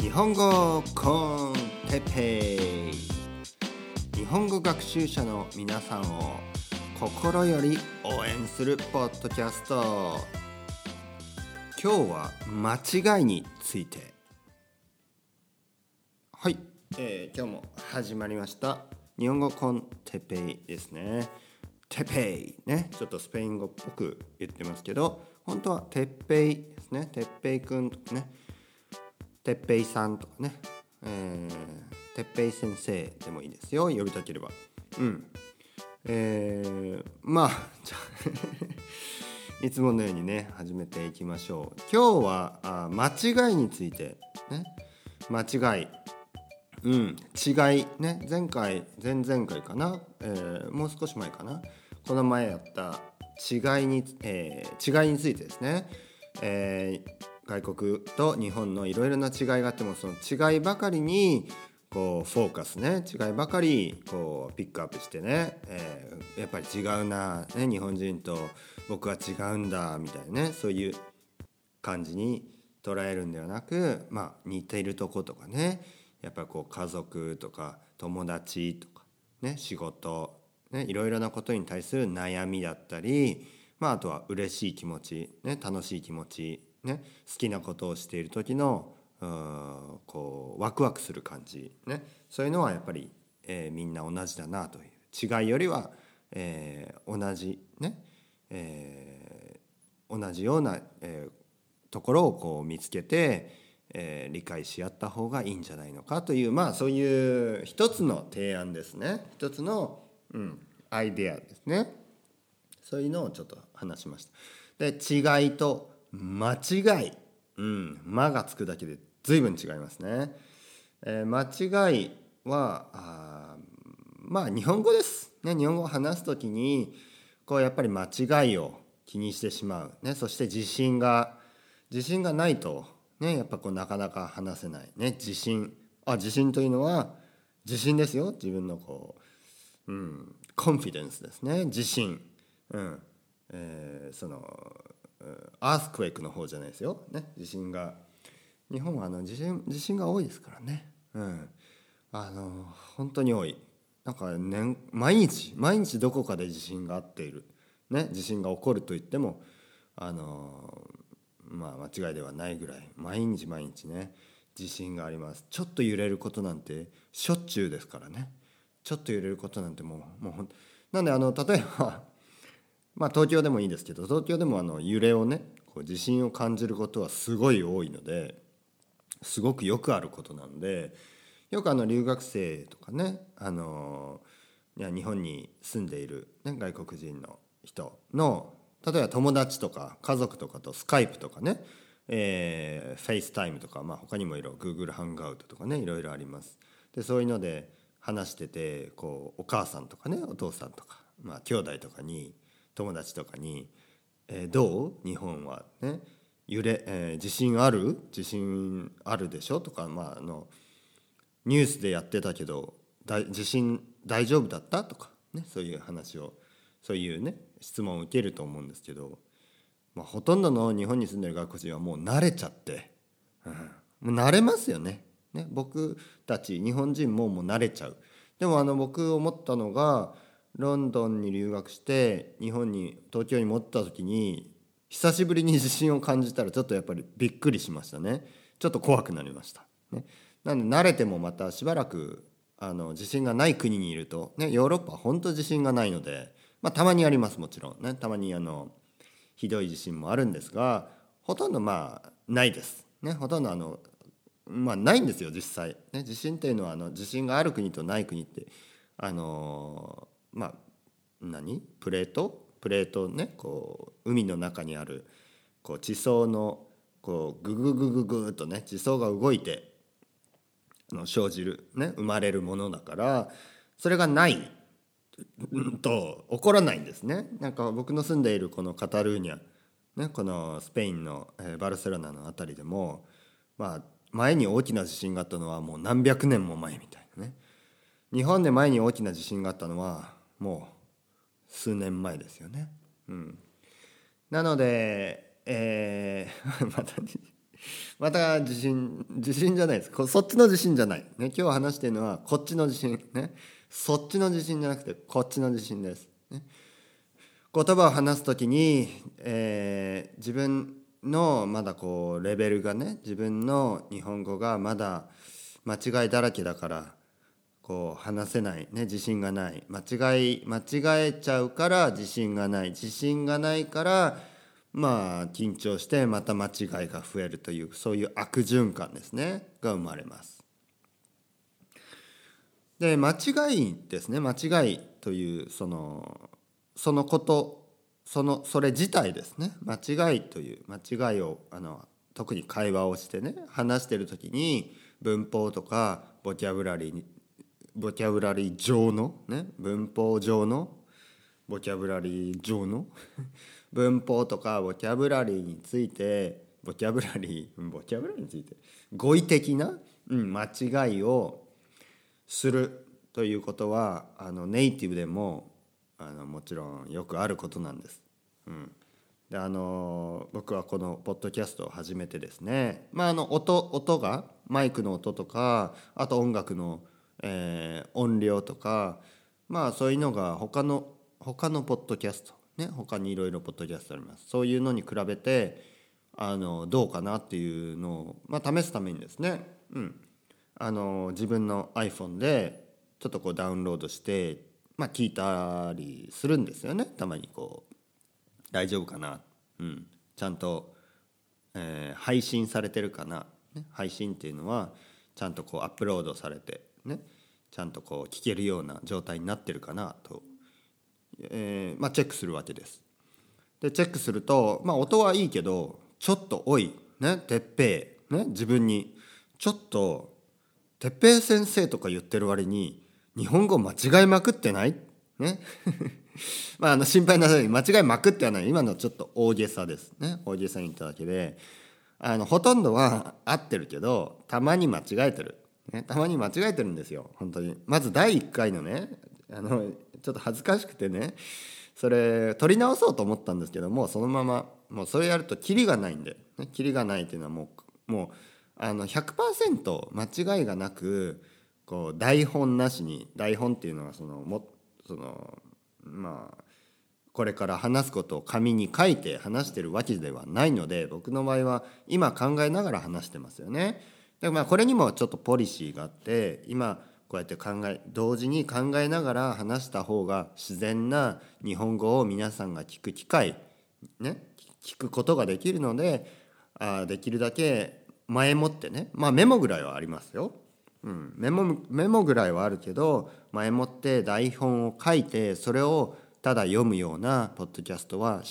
日本語 con Teppei。日本語学習者の皆さんを心より応援するポッドキャスト。今日は間違いについて。はい、えー今日も始まりました。日本語 con Teppei ですね。 Teppei ね。ちょっとスペイン語っぽく言ってますけど本当はテッペイですね。テッペイくんとかね。てっぺいさんとかね、えー、てっぺい先生でもいいですよ。呼びたければ。うん。えー、まあじゃあ いつものようにね始めていきましょう。今日はあ間違いについてね。間違い。うん。違い。ね。前回前々回かな、えーもう少し前かな。この前やった違いに、えー違いについてですね、えー外国と日本のいろいろな違いがあってもその違いばかりにこうフォーカスね違いばかりこうピックアップしてね、えーやっぱり違うな、ね、日本人と僕は違うんだみたいなねそういう感じに捉えるんではなく、まあ、似ているとことかねやっぱりこう家族とか友達とか、ね、仕事、ね、いろいろなことに対する悩みだったり、まあ、あとは嬉しい気持ち、ね、楽しい気持ち、ね、好きなことをしている時のうこうワクワクする感じ、ね、そういうのはやっぱり、えーみんな同じだなという。違いよりは、えー同じね、えー同じような、えところをこう見つけて、え理解し合った方がいいんじゃないのかというまあそういう一つの提案ですね。一つの、うん、アイデアですね。そういうのをちょっと話しました。で違いと間違い。うん「間」がつくだけで随分違いますね、えー間違いはあまあ日本語です、ね、日本語を話す時にこうやっぱり間違いを気にしてしまう、ね、そして自信が自信がないと、ね、やっぱこうなかなか話せない、ね、自信。あ自信というのは自信ですよ。自分のこう、うん、コンフィデンスですね。自信、うん。えーそのアースクエイクの方じゃないですよ、ね、地震が。日本はあの地震地震が多いですからね、うん、あの本当に多い。なんか年毎日毎日どこかで地震があっている、ね、地震が起こると言ってもあのまあ間違いではないぐらい毎日毎日ね地震があります。ちょっと揺れることなんてしょっちゅうですからね。ちょっと揺れることなんてもうもうほんなんであの例えばまあ東京でもいいですけど東京でもあの揺れをねこう地震を感じることはすごい多いのですごくよくあることなんでよくあの留学生とかねあのいや日本に住んでいる、ね、外国人の人の例えば友達とか家族とかとスカイプとかね、えー、 FaceTime とか、まあ、他にもいろいろ Google ハンガウトとかねいろいろあります。でそういうので話しててこうお母さんとかねお父さんとか、まあ、兄弟とかに友達とかに「えーどう？日本は。ね。揺れ、えー地震ある？地震あるでしょ?」とか、まあ、あのニュースでやってたけど地震大丈夫だった？とか、ね、そういう話をそういうね質問を受けると思うんですけど、まあ、ほとんどの日本に住んでる外国人はもう慣れちゃって、うん、もう慣れますよね。ね。僕たち日本人ももう慣れちゃう。でもあの僕思ったのがロンドンに留学して日本に東京に戻った時に久しぶりに地震を感じたらちょっとやっぱりびっくりしましたね。ちょっと怖くなりました、ね、なので慣れてもまたしばらくあの地震がない国にいると、ね、ヨーロッパは本当地震がないので、まあ、たまにありますもちろん。ね。たまにあのひどい地震もあるんですがほとんどまあないです、ね、ほとんどあのまあないんですよ実際、ね、地震っていうのはあの地震がある国とない国ってあのまあ何？プレート？プレートねこう海の中にあるこう地層のこうグググググっとね地層が動いてあの生じる、ね、生まれるものだからそれがないと起こらないんですね。なんか僕の住んでいるこのカタルーニャ、ね、このスペインの、バルセロナの辺りでも、まあ、前に大きな地震があったのはもう何百年も前みたいなね。日本で前に大きな地震があったのはもう数年前ですよね。うん、なので、えー またまた自信自信じゃないです。そっちの自信じゃない、ね、今日話してるのはこっちの自信。ね。そっちの自信じゃなくてこっちの自信です、ね、言葉を話す時に、えー、自分のまだこうレベルがね自分の日本語がまだ間違いだらけだからこう話せない、ね、自信がない。間違い間違えちゃうから自信がない。自信がないからまあ緊張してまた間違いが増えるというそういう悪循環ですねが生まれます。で間違いですね。間違いというそのそのことそのそれ自体ですね。間違いという間違いをあの特に会話をしてね話してる時に文法とかボキャブラリーボキャブラリー上の、ね、文法上のボキャブラリー上の 文法とかボキャブラリーについてボキャブラリーボキャブラリーについて語彙的な、うん、間違いをするということはあのネイティブでもあのもちろんよくあることなんです。うん、であの僕はこのポッドキャストを始めてですね、まあ、あの音音がマイクの音とかあと音楽のえー、音量とかまあそういうのが他の他のポッドキャストね他にいろいろポッドキャストあります。そういうのに比べてあのどうかなっていうのを、まあ、試すためにですね、うん、あの自分の iPhone でちょっとこうダウンロードして、まあ、聞いたりするんですよね。たまにこう大丈夫かな、うん、ちゃんと、えー、配信されてるかな、ね、配信っていうのはちゃんとこうアップロードされてね。ちゃんとこう聞けるような状態になってるかなと、えー、まあ、チェックするわけです。でチェックすると、まあ、音はいいけどちょっと「おい」ね「てっぺい」ね自分に「ちょっとてっぺい先生」とか言ってる割に日本語間違いまくってない？ね？まあ、あの心配なさい。間違いまくってはない。今のちょっと大げさです。ね？大げさに言っただけで。あのほとんどは合ってるけどたまに間違えてる。ね、たまに間違えてるんですよ本当にまず第1回のねあのちょっと恥ずかしくてねそれ取り直そうと思ったんですけどもそのままもうそれやるとキリがないんで、ね、キリがないっていうのはもうもうあの100%間違いがなくこう台本なしに台本っていうのはそのもそのまあこれから話すことを紙に書いて話してるわけではないので僕の場合は今考えながら話してますよね。でまあこれにもちょっとポリシーがあって今こうやって考え同時に考えながら話した方が自然な日本語を皆さんが聞く機会ね聞くことができるのであできるだけ前もってねまあメモぐらいはありますよ。うん、メモメモぐらいはあるけど前もって台本を書いてそれをただ読むようなポッドキャストは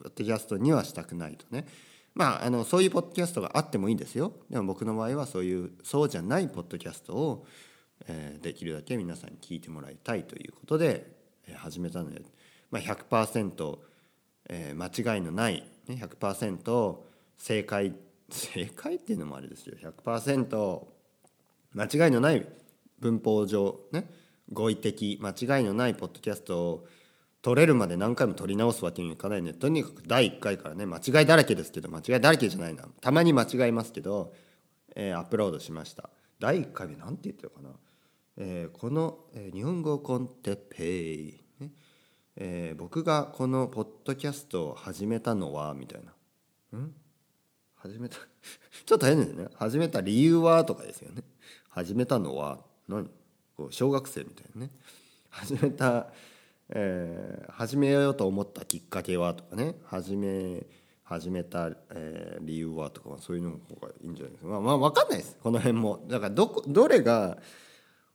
ポッドキャストにはしたくないとね。まあ、あのそういうポッドキャストがあってもいいんですよ。でも僕の場合はそういうそうじゃないポッドキャストを、えー、できるだけ皆さんに聞いてもらいたいということで、えー、始めたので、まあ100%、えー、間違いのない、ね、100%正解正解っていうのもあれですよ100%間違いのない文法上ね合意的間違いのないポッドキャストを取れるまで何回も取り直すわけにはいかないね。とにかく第1回からね間違いだらけですけど間違いだらけじゃないな。たまに間違いますけど、えー、アップロードしました。第1回目何て言ってるかな、えー、この、えー、日本語コンテペイ、ね。えー、僕がこのポッドキャストを始めたのはみたいな。ん？始めた？ちょっと変ですね。始めた理由はとかですよね。始めたのは何？こう小学生みたいなね。始めたえー、始めようと思ったきっかけはとかね。始め始めた、えー、理由はとかそういうの方がいいんじゃないですか。まあ、まあ、分かんないです。この辺も。だからどこどれが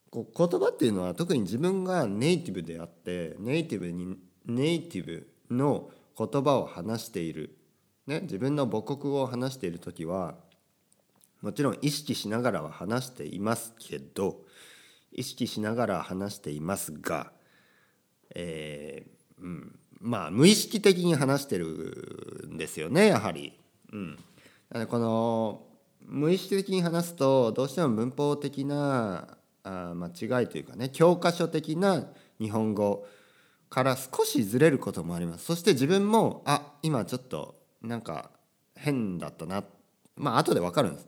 こう言葉っていうのは特に自分がネイティブであってネイティブにネイティブの言葉を話している、ね、自分の母国語を話している時はもちろん意識しながらは話していますけど意識しながら話していますがえー、うん、まあ無意識的に話してるんですよねやはり。うん、この無意識的に話すとどうしても文法的なあ間違いというかね教科書的な日本語から少しずれることもあります。そして自分もあ今ちょっとなんか変だったな。まあ後で分かるんです。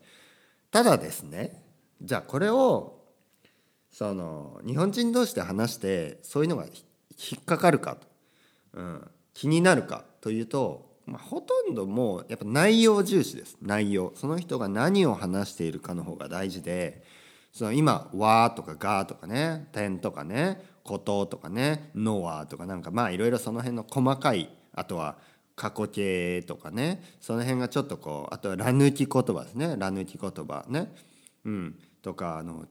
ただですねじゃあこれをその日本人同士で話してそういうのが引っかかるか、うん、気になるかというと、まあ、ほとんどもうやっぱ内容重視です。内容。その人が何を話しているかの方が大事でその今「わ」とか「が」とかね「点」とかね「こと」とかね「のわ」とかなんかまあいろいろその辺の細かいあとは過去形とかねその辺がちょっとこうあとはら抜き言葉ですね。ら抜き言葉ね、うん、とかあの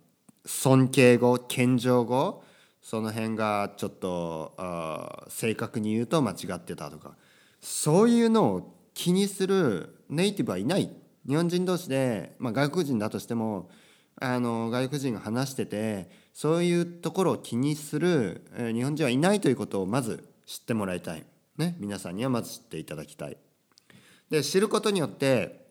尊敬語謙譲語。その辺がちょっとあ正確に言うと間違ってたとかそういうのを気にするネイティブはいない日本人同士で、まあ、外国人だとしてもあの外国人が話しててそういうところを気にする、えー、日本人はいないということをまず知ってもらいたい。ね、皆さんにはまず知っていただきたい。で知ることによって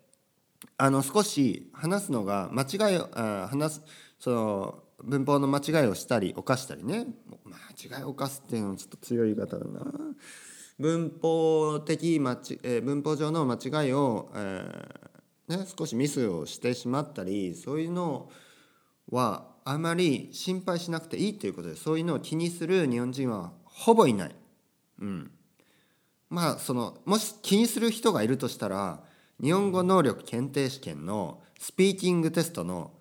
あの少し話すのが間違いあ話すその文法の間違いをしたり犯したりね。間違いを犯すっていうのはちょっと強い言い方だな。文法的間ち、えー、文法上の間違いを、えー、ね、少しミスをしてしまったりそういうのはあまり心配しなくていいということでそういうのを気にする日本人はほぼいない。うん。まあそのもし気にする人がいるとしたら日本語能力検定試験のスピーキングテストの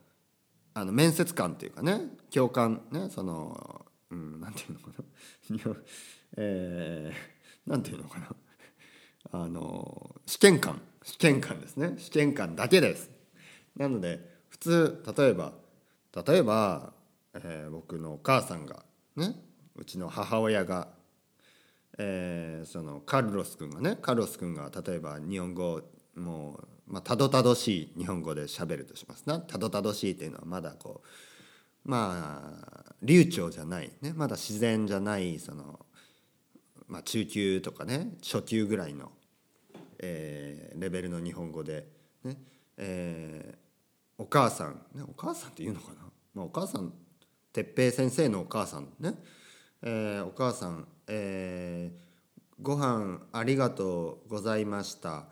あの面接官というかね教官ねそのうんなんていうのかな。えー、なんていうのかな。あの試験官。試験官ですね。試験官だけです。なので普通例えば例えば、えー、僕のお母さんがねうちの母親がえー、そのカルロス君がねカルロス君が例えば日本語もう、まあ、たどたどしい日本語で喋るとしますな。たどたどしいっていうのはまだこうまあ流暢じゃない、ね、まだ自然じゃないその、まあ、中級とかね初級ぐらいの、えー、レベルの日本語で、ね。えー、お母さん、ね、お母さんっていうのかな、まあ、お母さん哲平先生のお母さんね、えー、お母さんえー、ご飯ありがとうございました、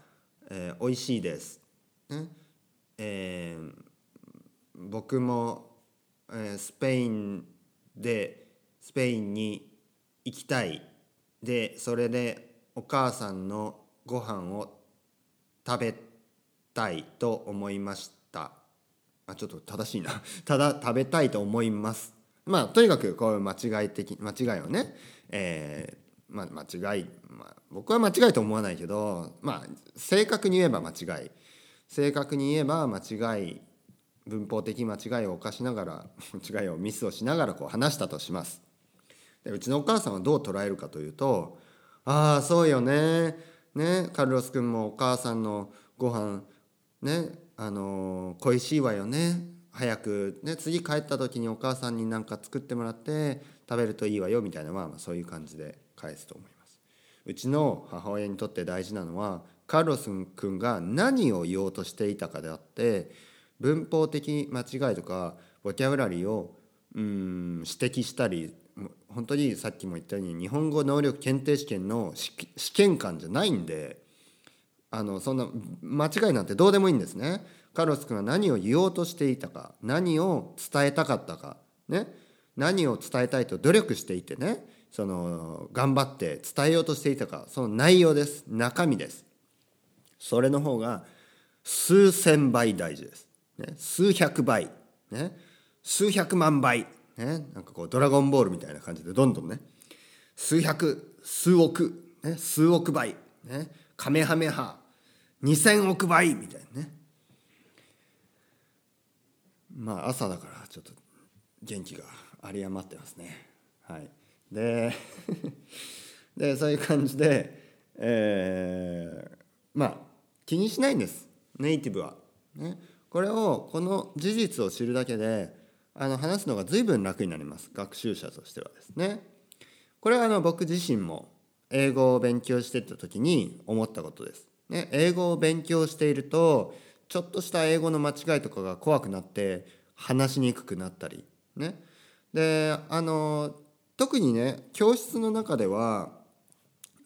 えー、美味しいです、ねえー、僕も、えー、スペインでスペインに行きたい。でそれでお母さんのご飯を食べたいと思いました。あちょっと正しいな。ただ食べたいと思います。まあとにかくこういう間違い的間違いをねえー、まあ、間違い、まあ、僕は間違いと思わないけど、まあ、正確に言えば間違い。正確に言えば間違い文法的間違いを犯しながら 間違いをミスをしながらこう話したとします。でうちのお母さんはどう捉えるかというと「ああそうよね。ねカルロス君もお母さんのご飯ねあの恋しいわよね。早くね次帰った時にお母さんに何か作ってもらって食べるといいわよみたいなまあまあそういう感じで。返すと思います。うちの母親にとって大事なのはカルロス君が何を言おうとしていたかであって文法的間違いとかボキャブラリーをうん指摘したり本当にさっきも言ったように日本語能力検定試験の試験官じゃないんであのそんな間違いなんてどうでもいいんですね。カロス君は何を言おうとしていたか何を伝えたかったかね。何を伝えたいと努力していてね。その頑張って伝えようとしていたかその内容です。中身です。それの方が数千倍大事です、ね、数百倍、ね、数百万倍、ね、なんかこうドラゴンボールみたいな感じでどんどんね。数百数億、ね、数億倍、ね、カメハメハ。2,000億倍。みたいなね。まあ朝だからちょっと元気が有り余ってますね。はい、で でそういう感じで、えー、まあ気にしないんですネイティブは。ね、これをこの事実を知るだけであの話すのが随分楽になります学習者としてはですね。これはあの僕自身も英語を勉強してた時に思ったことです。ね、英語を勉強しているとちょっとした英語の間違いとかが怖くなって話しにくくなったりねであの特にね教室の中では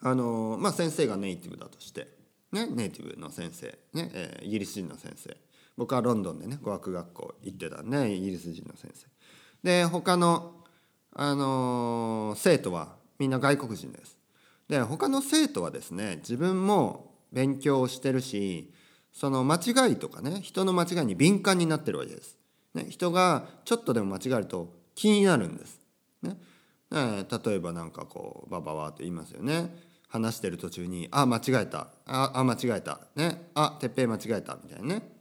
あの、まあ、先生がネイティブだとしてね、ネイティブの先生、ねえー、イギリス人の先生。僕はロンドンでね語学学校行ってたんでイギリス人の先生。で他の、あの、生徒はみんな外国人です。で他の生徒はですね自分も勉強をしてるしその間違いとかね人の間違いに敏感になってるわけです、ね、人がちょっとでも間違えると気になるんです、ね、ね例えば何かこうバババって言いますよね。話してる途中に「あ間違えた。ああ間違えた」ね「あてっぺい間違えた」みたいなね。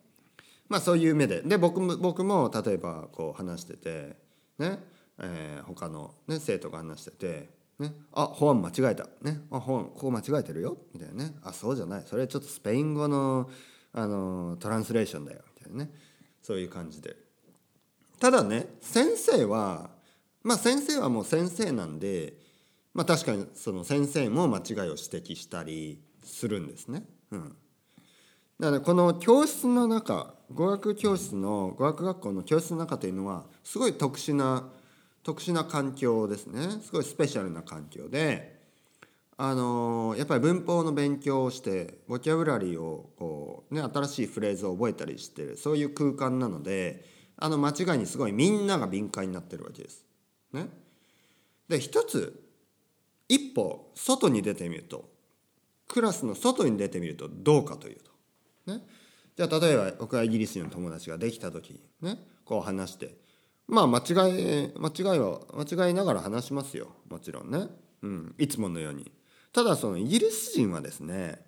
まあそういう目で。で僕も僕も例えばこう話してて。ね、えー、他の、ね、生徒が話してて「ね、あ本間違えた」ね「あ本ここ間違えてるよ」みたいなね「あそうじゃない。それちょっとスペイン語のあのトランスレーションだよ」みたいなね。そういう感じで。ただね先生はまあ先生はもう先生なんでまあ確かにその先生も間違いを指摘したりするんですね。うん、だからこの教室の中語学教室の語学学校の教室の中というのはすごい特殊な特殊な環境ですねすごいスペシャルな環境であのやっぱり文法の勉強をしてボキャブラリーをこう、ね、新しいフレーズを覚えたりしてるそういう空間なのであの間違いにすごいみんなが敏感になってるわけです。ね、で一つ一歩外に出てみるとクラスの外に出てみるとどうかというと、ね、じゃあ例えば僕はイギリス人の友達ができた時ねこう話してまあ間違い間違いは間違いながら話しますよ。もちろんね、うん、いつものように。ただそのイギリス人はですね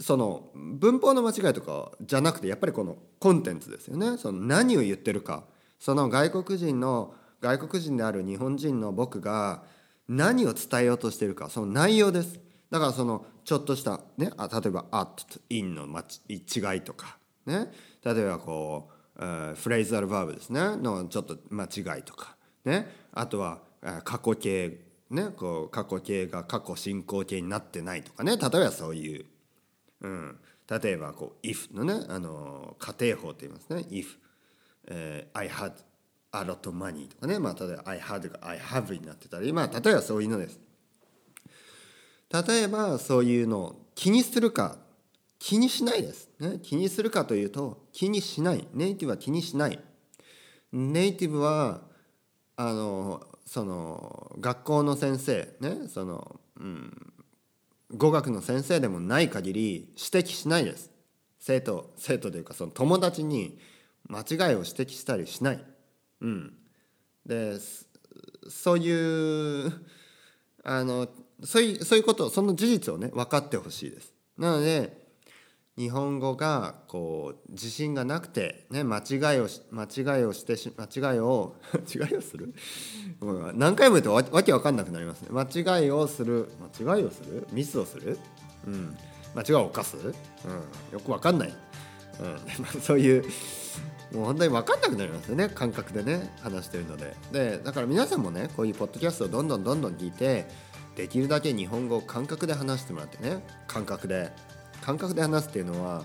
その文法の間違いとかじゃなくてやっぱりこのコンテンツですよね。その何を言ってるか。その外国人の外国人である日本人の僕が何を伝えようとしてるかその内容です。だからそのちょっとしたねあ例えば「at」と「in」の違いとかね。例えばこう、えー、フレーズアルバーブですね。のちょっと間違いとかね。あとは、えー、過去形ね。こう過去形が過去進行形になってないとかね。例えばそういう、うん、例えばこう「if」のねあの仮定法って言いますね「if、えー、I had a lot of money とかね、まあ、例えば I had が I have になってたり、まあ、例えばそういうのです。例えばそういうのを気にするか気にしないです、ね、気にするかというと気にしない。ネイティブは気にしない。ネイティブはあのその学校の先生。ね。その、うん、語学の先生でもない限り指摘しないです。生徒生徒というかその友達に間違いを指摘したりしない。うん、でそういうあのそういうそういうことその事実をね分かってほしいです。なので日本語がこう自信がなくて、ね、間違いを間違いをして間違いを 間違いをする？何回も言うとわわけわかんなくなりますね。間違いをする間違いをする？ミスをする、うん、間違いを犯す、うん、よくわかんない、うん、そういうもう本当に分かんなくなりますよね感覚でね話してるので。でだから皆さんもねこういうポッドキャストをどんどんどんどん聞いてできるだけ日本語を感覚で話してもらってね感覚で。感覚で話すっていうのは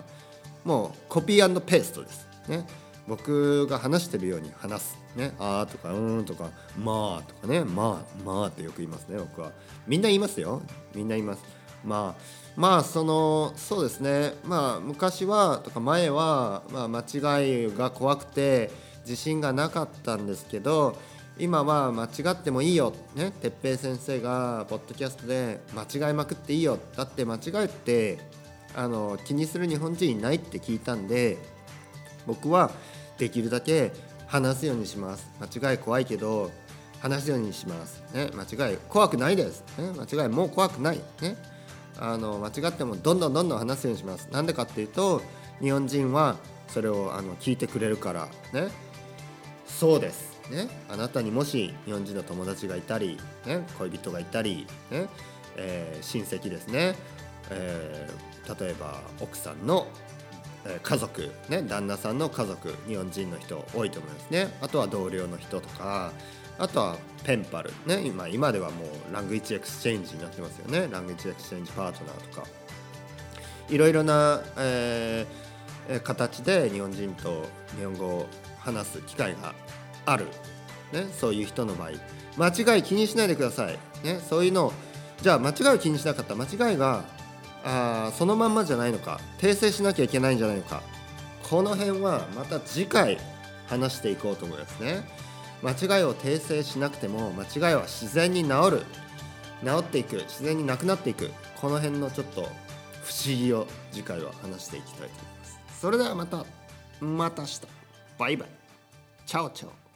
もうコピーペーストです。ね。僕が話してるように話す。ね。あーとかうーんとかまあとかね。まあまあってよく言いますね僕は。みんな言いますよ。みんな言います。まあまあそのそうですね。まあ昔はとか前は、まあ、間違いが怖くて自信がなかったんですけど今は間違ってもいいよね。哲平先生がポッドキャストで間違いまくっていいよ。だって間違いってあの気にする日本人いないって聞いたんで僕はできるだけ話すようにします。間違い怖いけど話すようにします、ね、間違い怖くないです、ね、間違いもう怖くない。ね。あの間違ってもどんどんどんどん話すようにします。なんでかっていうと日本人はそれをあの聞いてくれるからね。そうです。ね。あなたにもし日本人の友達がいたり、ね、恋人がいたり、ね。えー、親戚ですね、えー、例えば奥さんの家族、ね、旦那さんの家族日本人の人多いと思いますね。あとは同僚の人とかあとはペンパル、ね、今今ではもう language exchange になってますよね。 language exchange partner とか。いろいろな、えー、形で日本人と日本語を話す機会がある、ね、そういう人の場合。間違い気にしないでください、ね、そういうのじゃあ間違いを気にしなかった。間違いがあそのまんまじゃないのか。訂正しなきゃいけないんじゃないのか。この辺はまた次回話していこうと思いますね。間違いを訂正しなくても間違いは自然に治る。治っていく自然になくなっていく。この辺のちょっと不思議を次回は話していきたいと思います。それではまたまた明日。バイバイ。チャオチャオ。